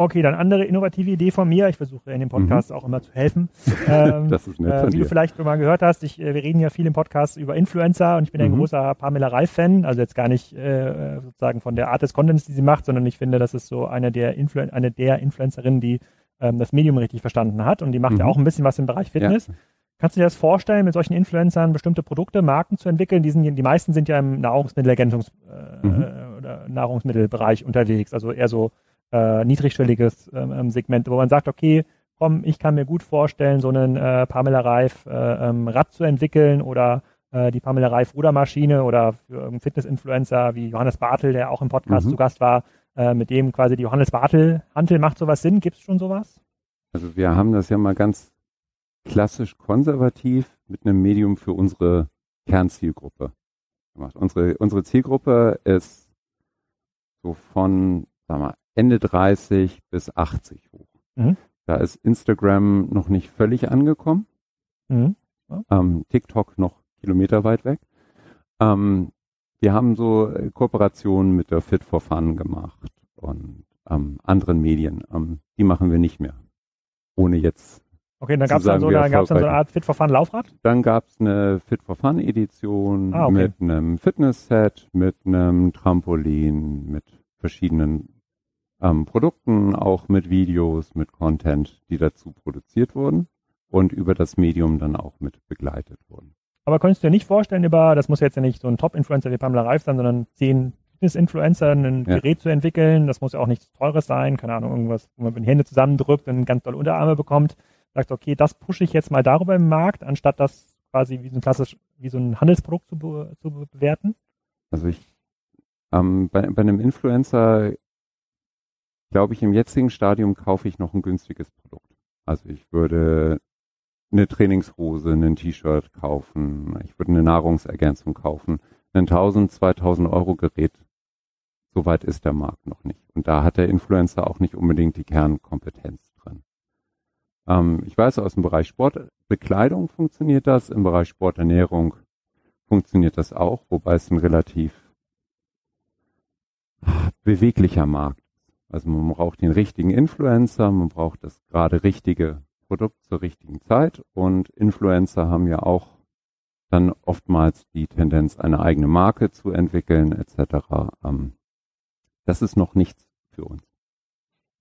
Speaker 1: Okay, dann andere innovative Idee von mir. Ich versuche in dem Podcast mhm. auch immer zu helfen. Ähm, das ist nett äh, Wie du vielleicht schon mal gehört hast, ich, äh, wir reden ja viel im Podcast über Influencer und ich bin mhm. ein großer Pamela Reif-Fan. Also jetzt gar nicht äh, sozusagen von der Art des Contents, die sie macht, sondern ich finde, das ist so eine der, Influ eine der Influencerinnen, die ähm, das Medium richtig verstanden hat und die macht mhm. ja auch ein bisschen was im Bereich Fitness. Ja. Kannst du dir das vorstellen, mit solchen Influencern bestimmte Produkte, Marken zu entwickeln? Die, sind, die meisten sind ja im Nahrungsmittelergänzungs- äh, mhm. oder Nahrungsmittelbereich unterwegs, also eher so äh, niedrigschwelliges ähm, ähm, Segment, wo man sagt, okay, komm, ich kann mir gut vorstellen, so einen äh, Pamela Reif äh, ähm, Rad zu entwickeln oder äh, die Pamela Reif Rudermaschine oder für irgendeinen Fitness-Influencer wie Johannes Bartel, der auch im Podcast mhm. zu Gast war, äh, mit dem quasi die Johannes Bartel Hantel macht sowas Sinn? Gibt es schon sowas?
Speaker 2: Also wir haben das ja mal ganz klassisch konservativ mit einem Medium für unsere Kernzielgruppe gemacht. Unsere, unsere Zielgruppe ist so von, sag mal, Ende 30 bis 80 hoch. Mhm. Da ist Instagram noch nicht völlig angekommen. Mhm. Ja. Ähm, TikTok noch kilometerweit weg. Ähm, wir haben so äh, Kooperationen mit der Fit for Fun gemacht und ähm, anderen Medien. Ähm, die machen wir nicht mehr. Ohne jetzt.
Speaker 1: Okay, dann gab es dann, so, dann, dann so eine Art Fit for Fun Laufrad?
Speaker 2: Dann gab es eine Fit for Fun Edition ah, okay. mit einem Fitness-Set, mit einem Trampolin, mit verschiedenen ähm, Produkten, auch mit Videos, mit Content, die dazu produziert wurden und über das Medium dann auch mit begleitet wurden.
Speaker 1: Aber könntest du dir nicht vorstellen, über, das muss jetzt ja nicht so ein Top-Influencer wie Pamela Reif sein, sondern 10, Fitness-Influencer ein ja. Gerät zu entwickeln. Das muss ja auch nichts Teures sein, keine Ahnung, irgendwas, wo man die Hände zusammendrückt und ganz doll Unterarme bekommt. Sagt, okay, das pushe ich jetzt mal darüber im Markt, anstatt das quasi wie so ein klassisch, wie so ein Handelsprodukt zu, be zu bewerten?
Speaker 2: Also ich, ähm, bei, bei einem Influencer glaube ich, im jetzigen Stadium kaufe ich noch ein günstiges Produkt. Also ich würde eine Trainingshose, ein T-Shirt kaufen, ich würde eine Nahrungsergänzung kaufen, ein 1000, 2000 Euro Gerät. Soweit ist der Markt noch nicht. Und da hat der Influencer auch nicht unbedingt die Kernkompetenz drin. Ähm, ich weiß, aus dem Bereich Sportbekleidung funktioniert das, im Bereich Sporternährung funktioniert das auch, wobei es ein relativ beweglicher Markt. Also man braucht den richtigen Influencer, man braucht das gerade richtige Produkt zur richtigen Zeit und Influencer haben ja auch dann oftmals die Tendenz, eine eigene Marke zu entwickeln etc. Ähm, das ist noch nichts für uns.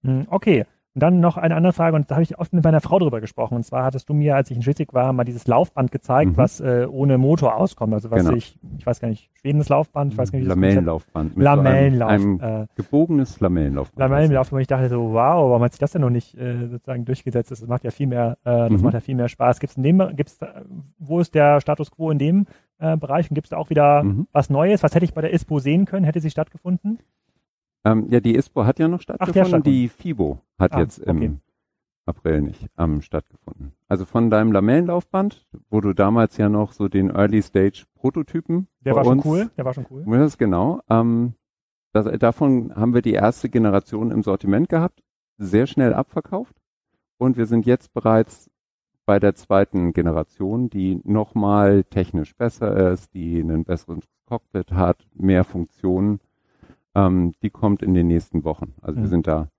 Speaker 1: Hm, okay, und dann noch eine andere Frage, und da habe ich oft mit meiner Frau drüber gesprochen. Und zwar hattest du mir, als ich in Schleswig war, mal dieses Laufband gezeigt, mhm. was äh, ohne Motor auskommt. Also was genau. ich, ich weiß gar nicht, Schwedenes Laufband, ich weiß gar nicht,
Speaker 2: wie Lamellenlaufband.
Speaker 1: Lamellenlauf.
Speaker 2: einem, einem äh, gebogenes Lamellenlaufband.
Speaker 1: Lamellenlaufband. Und ich dachte so, wow, warum hat sich das denn noch nicht äh, sozusagen durchgesetzt? Das macht ja viel mehr, äh, das mhm. macht ja viel mehr Spaß. Gibt's in dem, gibt's, wo ist der Status quo in dem äh, Bereich? Und gibt es da auch wieder mhm. was Neues? Was hätte ich bei der ISPO sehen können? Hätte sie stattgefunden?
Speaker 2: Ähm, ja, die ISPO hat ja noch stattgefunden. Ach, die FIBO hat ah, jetzt im okay. April nicht ähm, stattgefunden. Also von deinem Lamellenlaufband, wo du damals ja noch so den Early Stage Prototypen.
Speaker 1: Der war schon cool. Der war schon cool. Das
Speaker 2: genau. Ähm, das, davon haben wir die erste Generation im Sortiment gehabt, sehr schnell abverkauft und wir sind jetzt bereits bei der zweiten Generation, die nochmal technisch besser ist, die einen besseren Cockpit hat, mehr Funktionen. Ähm, die kommt in den nächsten Wochen. Also mhm. wir sind da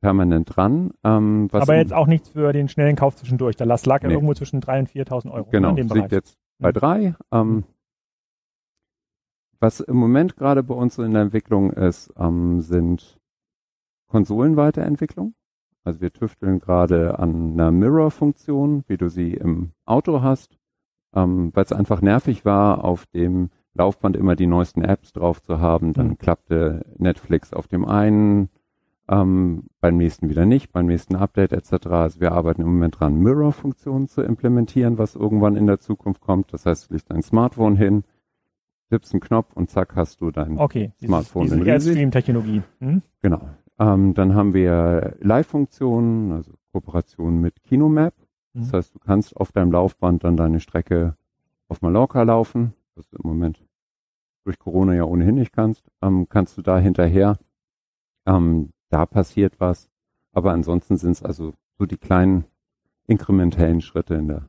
Speaker 2: permanent dran.
Speaker 1: Ähm, Aber jetzt auch nichts für den schnellen Kauf zwischendurch. Da lag ja nee. irgendwo zwischen 3.000 und 4.000 Euro.
Speaker 2: Genau, in dem Bereich. jetzt bei mhm. drei. Ähm, mhm. was im Moment gerade bei uns so in der Entwicklung ist, ähm, sind Konsolenweiterentwicklung. Also wir tüfteln gerade an einer Mirror-Funktion, wie du sie im Auto hast, ähm, weil es einfach nervig war, auf dem Laufband immer die neuesten Apps drauf zu haben. Dann mhm. klappte Netflix auf dem einen ähm, beim nächsten wieder nicht, beim nächsten Update etc. Also wir arbeiten im Moment dran, Mirror-Funktionen zu implementieren, was irgendwann in der Zukunft kommt. Das heißt, du legst dein Smartphone hin, tippst einen Knopf und zack hast du dein
Speaker 1: okay,
Speaker 2: Smartphone
Speaker 1: diese, Stream-Technologie.
Speaker 2: Hm? Genau. Ähm, dann haben wir Live-Funktionen, also Kooperation mit Kinomap. Mhm. Das heißt, du kannst auf deinem Laufband dann deine Strecke auf Mallorca laufen, was du im Moment durch Corona ja ohnehin nicht kannst. Ähm, kannst du da hinterher ähm, da passiert was. Aber ansonsten sind es also so die kleinen inkrementellen Schritte, in der,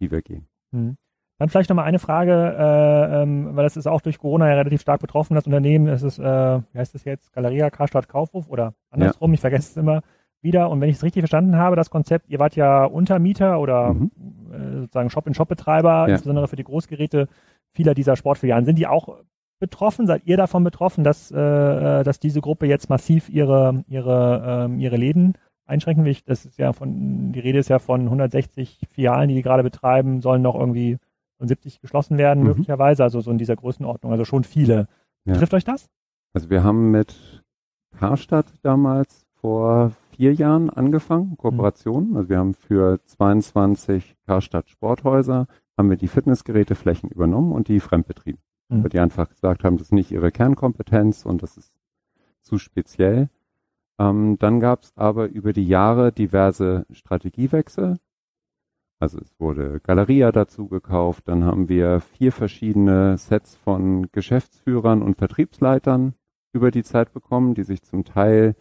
Speaker 2: die wir gehen.
Speaker 1: Hm. Dann vielleicht nochmal eine Frage, äh, ähm, weil das ist auch durch Corona ja relativ stark betroffen, das Unternehmen. Es ist, äh, wie heißt das jetzt, Galeria Karstadt Kaufhof oder andersrum, ja. ich vergesse es immer wieder. Und wenn ich es richtig verstanden habe, das Konzept, ihr wart ja Untermieter oder mhm. äh, sozusagen Shop-in-Shop-Betreiber, ja. insbesondere für die Großgeräte vieler dieser Sportfilialen. Sind die auch betroffen? Seid ihr davon betroffen, dass, äh, äh, dass diese Gruppe jetzt massiv ihre, ihre, ähm, ihre Läden einschränken will? Das ist ja von, die Rede ist ja von 160 Filialen, die die gerade betreiben, sollen noch irgendwie 70 geschlossen werden, mhm. möglicherweise, also so in dieser Größenordnung, also schon viele. Ja. Trifft euch das?
Speaker 2: Also wir haben mit Karstadt damals vor vier Jahren angefangen, Kooperationen. Mhm. Also wir haben für 22 Karstadt Sporthäuser haben wir die Fitnessgeräteflächen übernommen und die fremdbetrieben mhm. weil die einfach gesagt haben, das ist nicht ihre Kernkompetenz und das ist zu speziell. Ähm, dann gab es aber über die Jahre diverse Strategiewechsel. Also es wurde Galeria dazu gekauft, dann haben wir vier verschiedene Sets von Geschäftsführern und Vertriebsleitern über die Zeit bekommen, die sich zum Teil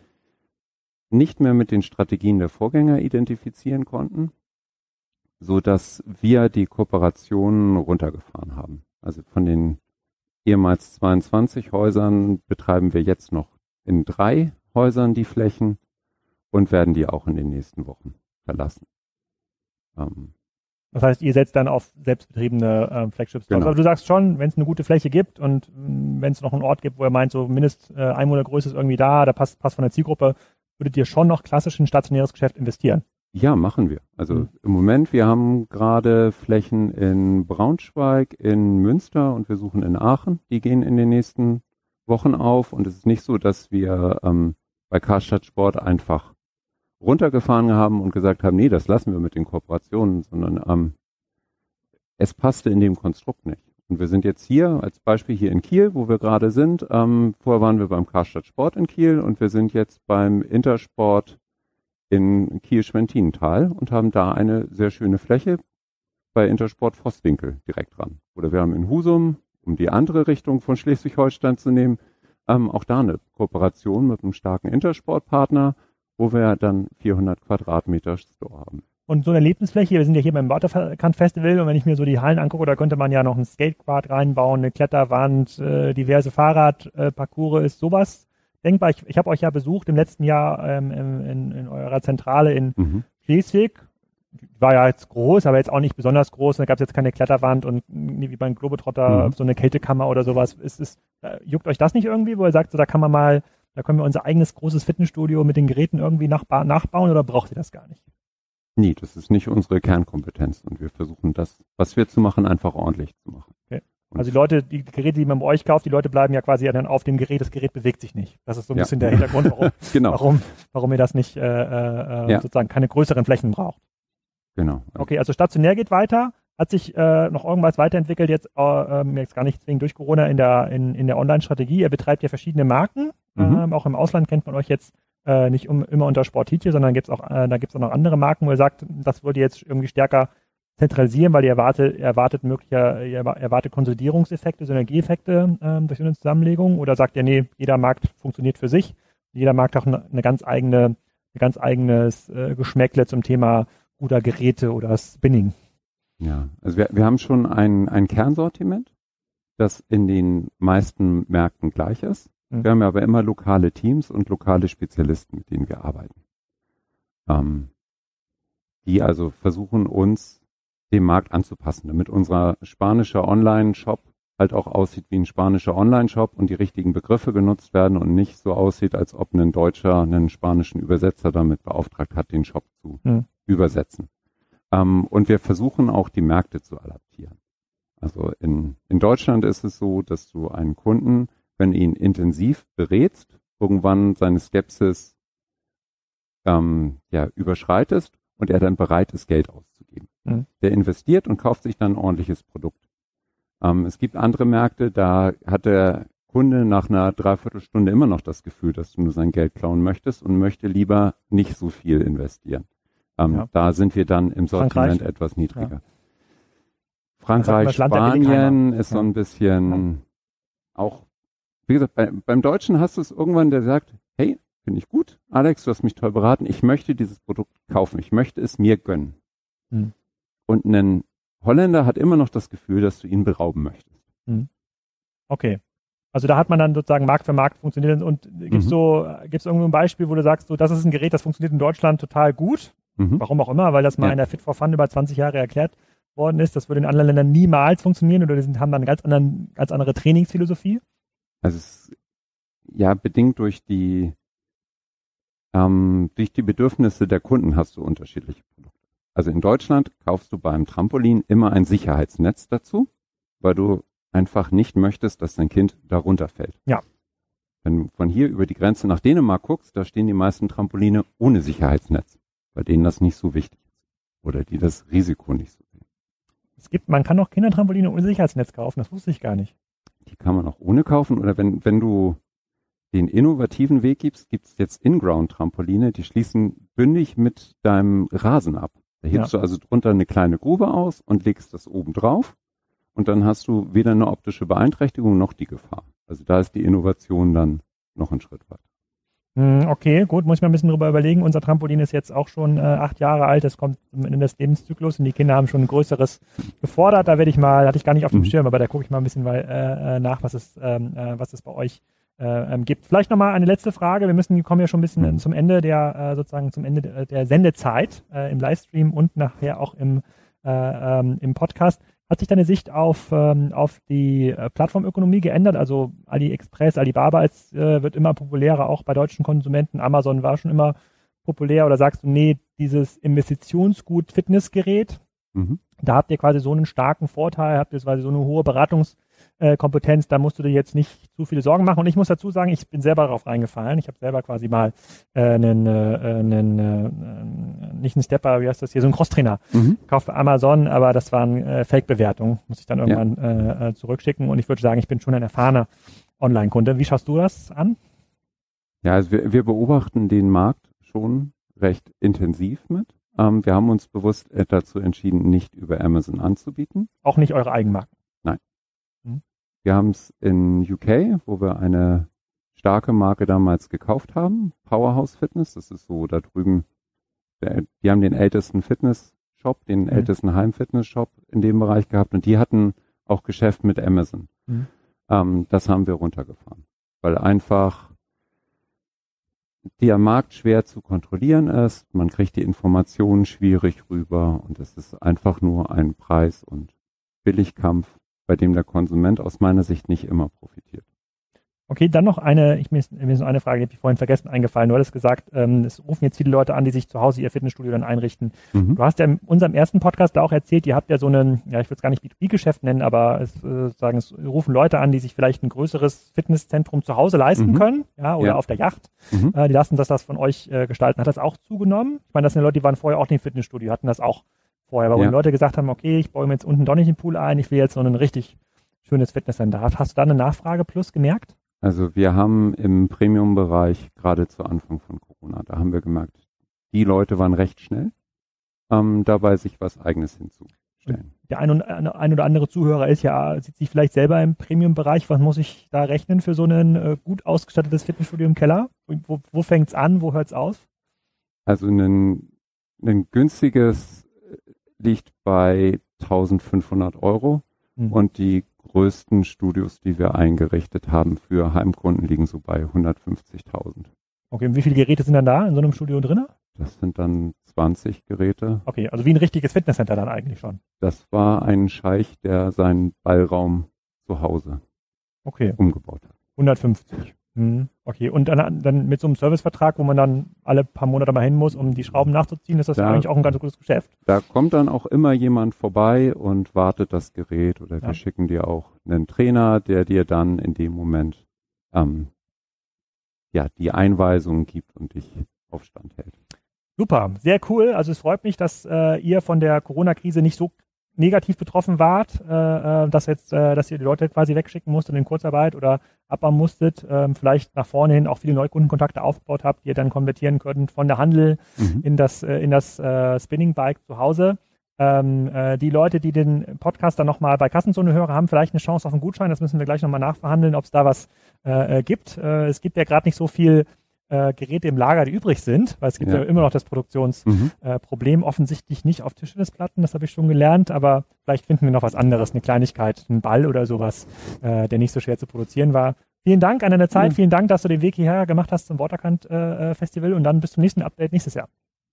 Speaker 2: nicht mehr mit den Strategien der Vorgänger identifizieren konnten, so dass wir die Kooperationen runtergefahren haben. Also von den ehemals 22 Häusern betreiben wir jetzt noch in drei Häusern die Flächen und werden die auch in den nächsten Wochen verlassen.
Speaker 1: Ähm, das heißt, ihr setzt dann auf selbstbetriebene äh, Flagships. Genau. Aber du sagst schon, wenn es eine gute Fläche gibt und mm, wenn es noch einen Ort gibt, wo ihr meint, so Mindest äh, Einwohnergröße ist irgendwie da, da passt, passt von der Zielgruppe, würdet ihr schon noch klassisch in stationäres Geschäft investieren?
Speaker 2: Ja, machen wir. Also mhm. im Moment, wir haben gerade Flächen in Braunschweig, in Münster und wir suchen in Aachen. Die gehen in den nächsten Wochen auf und es ist nicht so, dass wir ähm, bei Karstadt Sport einfach runtergefahren haben und gesagt haben, nee, das lassen wir mit den Kooperationen, sondern ähm, es passte in dem Konstrukt nicht. Und wir sind jetzt hier, als Beispiel hier in Kiel, wo wir gerade sind. Ähm, vorher waren wir beim Karstadt Sport in Kiel und wir sind jetzt beim Intersport in Kiel-Schwentinental und haben da eine sehr schöne Fläche bei Intersport Vosswinkel direkt dran. Oder wir haben in Husum, um die andere Richtung von Schleswig-Holstein zu nehmen, ähm, auch da eine Kooperation mit einem starken Intersportpartner, wo wir dann 400 Quadratmeter Store haben.
Speaker 1: Und so eine Erlebnisfläche, wir sind ja hier beim Waterkant Festival und wenn ich mir so die Hallen angucke, da könnte man ja noch ein Skatequad reinbauen, eine Kletterwand, äh, diverse Fahrradparcours, äh, ist sowas denkbar. Ich, ich habe euch ja besucht im letzten Jahr ähm, in, in, eurer Zentrale in mhm. Schleswig. War ja jetzt groß, aber jetzt auch nicht besonders groß. Da gab es jetzt keine Kletterwand und wie beim Globetrotter mhm. so eine Kältekammer oder sowas. Ist, ist, äh, juckt euch das nicht irgendwie, wo ihr sagt, so, da kann man mal, da können wir unser eigenes großes Fitnessstudio mit den Geräten irgendwie nachbauen oder braucht ihr das gar nicht?
Speaker 2: Nie, das ist nicht unsere Kernkompetenz und wir versuchen das, was wir zu machen, einfach ordentlich zu machen.
Speaker 1: Okay. Also die Leute, die Geräte, die man bei euch kauft, die Leute bleiben ja quasi dann auf dem Gerät, das Gerät bewegt sich nicht. Das ist so ein ja. bisschen der Hintergrund, warum, genau. warum, warum ihr das nicht äh, äh, ja. sozusagen keine größeren Flächen braucht.
Speaker 2: Genau.
Speaker 1: Okay, also stationär geht weiter. Hat sich äh, noch irgendwas weiterentwickelt, jetzt, äh, ähm, jetzt gar nicht zwingend durch Corona in der, in, in der Online-Strategie. Ihr betreibt ja verschiedene Marken. Mhm. Ähm, auch im Ausland kennt man euch jetzt äh, nicht um, immer unter Sportitje, sondern gibt's auch, äh, da gibt es auch noch andere Marken, wo ihr sagt, das würde jetzt irgendwie stärker zentralisieren, weil ihr erwartet, erwartet möglicher, ihr erwartet Konsolidierungseffekte, Synergieeffekte ähm, durch eine Zusammenlegung oder sagt ihr, nee, jeder Markt funktioniert für sich, jeder Markt hat eine, eine ganz eigene, ein ganz eigenes äh, Geschmäckle zum Thema guter Geräte oder Spinning?
Speaker 2: Ja, also wir, wir haben schon ein, ein Kernsortiment, das in den meisten Märkten gleich ist. Mhm. Wir haben aber immer lokale Teams und lokale Spezialisten, mit denen wir arbeiten. Ähm, die also versuchen uns dem Markt anzupassen, damit unser spanischer Online-Shop halt auch aussieht wie ein spanischer Online-Shop und die richtigen Begriffe genutzt werden und nicht so aussieht, als ob ein Deutscher einen spanischen Übersetzer damit beauftragt hat, den Shop zu mhm. übersetzen. Ähm, und wir versuchen auch die Märkte zu adaptieren. Also in, in Deutschland ist es so, dass du einen Kunden wenn ihn intensiv berätst, irgendwann seine Skepsis ähm, ja, überschreitest und er dann bereit ist, Geld auszugeben. Mhm. Der investiert und kauft sich dann ein ordentliches Produkt. Ähm, es gibt andere Märkte, da hat der Kunde nach einer Dreiviertelstunde immer noch das Gefühl, dass du nur sein Geld klauen möchtest und möchte lieber nicht so viel investieren. Ähm, ja. Da sind wir dann im Sortiment Frankreich. etwas niedriger. Ja. Frankreich, also Spanien ist so ein bisschen auch wie gesagt, bei, beim Deutschen hast du es irgendwann, der sagt, hey, finde ich gut, Alex, du hast mich toll beraten, ich möchte dieses Produkt kaufen, ich möchte es mir gönnen. Hm. Und ein Holländer hat immer noch das Gefühl, dass du ihn berauben möchtest. Hm.
Speaker 1: Okay. Also da hat man dann sozusagen Markt für Markt funktioniert und gibt es mhm. so, gibt's irgendwo ein Beispiel, wo du sagst, so, das ist ein Gerät, das funktioniert in Deutschland total gut. Mhm. Warum auch immer, weil das mal ja. in der Fit for Fun über 20 Jahre erklärt worden ist. Das würde in anderen Ländern niemals funktionieren oder die sind, haben dann eine ganz, anderen, ganz andere Trainingsphilosophie.
Speaker 2: Also es, ja, bedingt durch die ähm, durch die Bedürfnisse der Kunden hast du unterschiedliche Produkte. Also in Deutschland kaufst du beim Trampolin immer ein Sicherheitsnetz dazu, weil du einfach nicht möchtest, dass dein Kind darunter fällt.
Speaker 1: Ja.
Speaker 2: Wenn du von hier über die Grenze nach Dänemark guckst, da stehen die meisten Trampoline ohne Sicherheitsnetz, bei denen das nicht so wichtig ist oder die das Risiko nicht so sehen.
Speaker 1: Es gibt, man kann auch Kindertrampoline ohne Sicherheitsnetz kaufen, das wusste ich gar nicht
Speaker 2: die kann man auch ohne kaufen. Oder wenn, wenn du den innovativen Weg gibst, gibt es jetzt In-Ground-Trampoline, die schließen bündig mit deinem Rasen ab. Da hebst ja. du also drunter eine kleine Grube aus und legst das oben drauf. Und dann hast du weder eine optische Beeinträchtigung noch die Gefahr. Also da ist die Innovation dann noch einen Schritt weiter.
Speaker 1: Hm, okay, gut, muss ich mal ein bisschen drüber überlegen. Unser Trampolin ist jetzt auch schon äh, acht Jahre alt. Es kommt Ende des Lebenszyklus und die Kinder haben schon ein größeres gefordert. Da werde ich mal, hatte ich gar nicht auf dem mhm. Schirm, aber da gucke ich mal ein bisschen mal, äh, äh, nach, was es, ähm, äh, was es bei euch äh, ähm, gibt. Vielleicht nochmal eine letzte Frage. Wir müssen, kommen ja schon ein bisschen mhm. zum Ende der, äh, sozusagen zum Ende der, der Sendezeit äh, im Livestream und nachher auch im, äh, ähm, im Podcast. Hat sich deine Sicht auf, ähm, auf die äh, Plattformökonomie geändert? Also AliExpress, Alibaba als, äh, wird immer populärer, auch bei deutschen Konsumenten. Amazon war schon immer populär. Oder sagst du, nee, dieses Investitionsgut Fitnessgerät, mhm. da habt ihr quasi so einen starken Vorteil, habt ihr quasi so eine hohe Beratungs- äh, Kompetenz, da musst du dir jetzt nicht zu viele Sorgen machen. Und ich muss dazu sagen, ich bin selber darauf reingefallen. Ich habe selber quasi mal äh, einen, äh, einen äh, nicht einen Stepper, wie heißt das hier, so einen Crosstrainer mhm. gekauft bei Amazon, aber das waren äh, Fake-Bewertungen, muss ich dann irgendwann ja. äh, zurückschicken. Und ich würde sagen, ich bin schon ein erfahrener Online-Kunde. Wie schaust du das an?
Speaker 2: Ja, also wir, wir beobachten den Markt schon recht intensiv mit. Ähm, wir haben uns bewusst dazu entschieden, nicht über Amazon anzubieten.
Speaker 1: Auch nicht eure Eigenmarken?
Speaker 2: Wir haben es in UK, wo wir eine starke Marke damals gekauft haben, Powerhouse Fitness. Das ist so da drüben. Der, die haben den ältesten Fitness-Shop, den mhm. ältesten Heim-Fitness-Shop in dem Bereich gehabt und die hatten auch Geschäft mit Amazon. Mhm. Ähm, das haben wir runtergefahren, weil einfach der Markt schwer zu kontrollieren ist. Man kriegt die Informationen schwierig rüber und es ist einfach nur ein Preis- und Billigkampf, bei dem der Konsument aus meiner Sicht nicht immer profitiert.
Speaker 1: Okay, dann noch eine, ich, mir, ist, mir ist noch eine Frage, die habe ich vorhin vergessen eingefallen. Du hattest gesagt, ähm, es rufen jetzt viele Leute an, die sich zu Hause ihr Fitnessstudio dann einrichten. Mhm. Du hast ja in unserem ersten Podcast da auch erzählt, ihr habt ja so einen, ja, ich würde es gar nicht B2B-Geschäft nennen, aber es, äh, sagen, es rufen Leute an, die sich vielleicht ein größeres Fitnesszentrum zu Hause leisten mhm. können, ja, oder ja. auf der Yacht. Mhm. Äh, die lassen das das von euch äh, gestalten. Hat das auch zugenommen? Ich meine, das sind Leute, die waren vorher auch nicht im Fitnessstudio, hatten das auch vorher, aber ja. wo die Leute gesagt haben, okay, ich baue mir jetzt unten doch nicht den Pool ein, ich will jetzt so ein richtig schönes Fitnesscenter. Hast du da eine Nachfrage plus gemerkt?
Speaker 2: Also wir haben im Premium-Bereich gerade zu Anfang von Corona, da haben wir gemerkt, die Leute waren recht schnell ähm, dabei, sich was Eigenes hinzustellen.
Speaker 1: Der ein, und, ein oder andere Zuhörer ist ja, sieht sich vielleicht selber im Premium-Bereich. Was muss ich da rechnen für so ein äh, gut ausgestattetes Fitnessstudio im Keller? Wo, wo fängt's an? Wo hört's auf?
Speaker 2: Also ein, ein günstiges liegt bei 1500 Euro hm. und die größten Studios, die wir eingerichtet haben für Heimkunden, liegen so bei 150.000.
Speaker 1: Okay, und wie viele Geräte sind dann da in so einem Studio drin?
Speaker 2: Das sind dann 20 Geräte.
Speaker 1: Okay, also wie ein richtiges Fitnesscenter dann eigentlich schon.
Speaker 2: Das war ein Scheich, der seinen Ballraum zu Hause
Speaker 1: okay.
Speaker 2: umgebaut hat.
Speaker 1: 150. Mhm. Okay, und dann, dann mit so einem Servicevertrag, wo man dann alle paar Monate mal hin muss, um die Schrauben nachzuziehen, ist das da, eigentlich auch ein ganz gutes Geschäft.
Speaker 2: Da kommt dann auch immer jemand vorbei und wartet das Gerät oder ja. wir schicken dir auch einen Trainer, der dir dann in dem Moment ähm, ja die Einweisungen gibt und dich auf Stand hält.
Speaker 1: Super, sehr cool. Also es freut mich, dass äh, ihr von der Corona-Krise nicht so negativ betroffen wart, äh, äh, dass jetzt, äh, dass ihr die Leute quasi wegschicken musstet in Kurzarbeit oder abbauen musstet, äh, vielleicht nach vorne hin auch viele Neukundenkontakte aufgebaut habt, die ihr dann konvertieren könnt von der Handel mhm. in das äh, in das äh, Spinning Bike zu Hause. Ähm, äh, die Leute, die den Podcast dann nochmal bei Kassenzone hören, haben vielleicht eine Chance auf einen Gutschein. Das müssen wir gleich nochmal nachverhandeln, ob es da was gibt. Es gibt ja gerade nicht so viel äh, Geräte im Lager, die übrig sind, weil es gibt ja, ja immer noch das Produktionsproblem, mhm. äh, offensichtlich nicht auf Tischtennisplatten, das habe ich schon gelernt, aber vielleicht finden wir noch was anderes, eine Kleinigkeit, einen Ball oder sowas, äh, der nicht so schwer zu produzieren war. Vielen Dank an deine Zeit, mhm. vielen Dank, dass du den Weg hierher gemacht hast zum Waterkant äh, Festival und dann bis zum nächsten Update nächstes Jahr.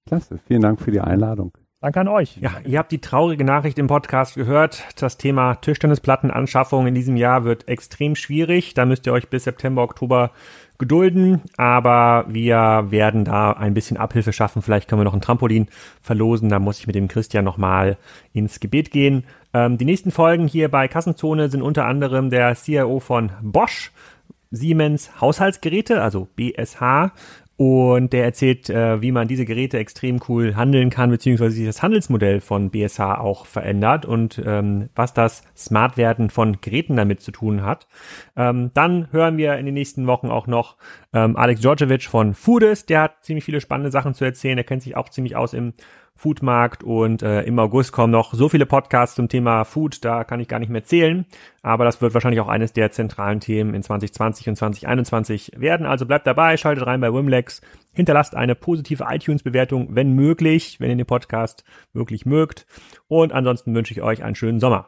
Speaker 2: Klasse, vielen Dank für die Einladung.
Speaker 1: Danke an euch.
Speaker 3: Ja, ihr habt die traurige Nachricht im Podcast gehört. Das Thema Tischtennisplattenanschaffung in diesem Jahr wird extrem schwierig. Da müsst ihr euch bis September, Oktober gedulden, aber wir werden da ein bisschen Abhilfe schaffen. Vielleicht können wir noch ein Trampolin verlosen. Da muss ich mit dem Christian nochmal ins Gebet gehen. Ähm, die nächsten Folgen hier bei Kassenzone sind unter anderem der CIO von Bosch, Siemens Haushaltsgeräte, also BSH, und der erzählt, äh, wie man diese Geräte extrem cool handeln kann, beziehungsweise sich das Handelsmodell von BSH auch verändert und ähm, was das Smartwerden von Geräten damit zu tun hat. Ähm, dann hören wir in den nächsten Wochen auch noch ähm, Alex Djordjevic von Foodist. Der hat ziemlich viele spannende Sachen zu erzählen. Er kennt sich auch ziemlich aus im Foodmarkt und äh, im August kommen noch so viele Podcasts zum Thema Food, da kann ich gar nicht mehr zählen, aber das wird wahrscheinlich auch eines der zentralen Themen in 2020 und 2021 werden. Also bleibt dabei, schaltet rein bei Wimlex, hinterlasst eine positive iTunes-Bewertung, wenn möglich, wenn ihr den Podcast wirklich mögt und ansonsten wünsche ich euch einen schönen Sommer.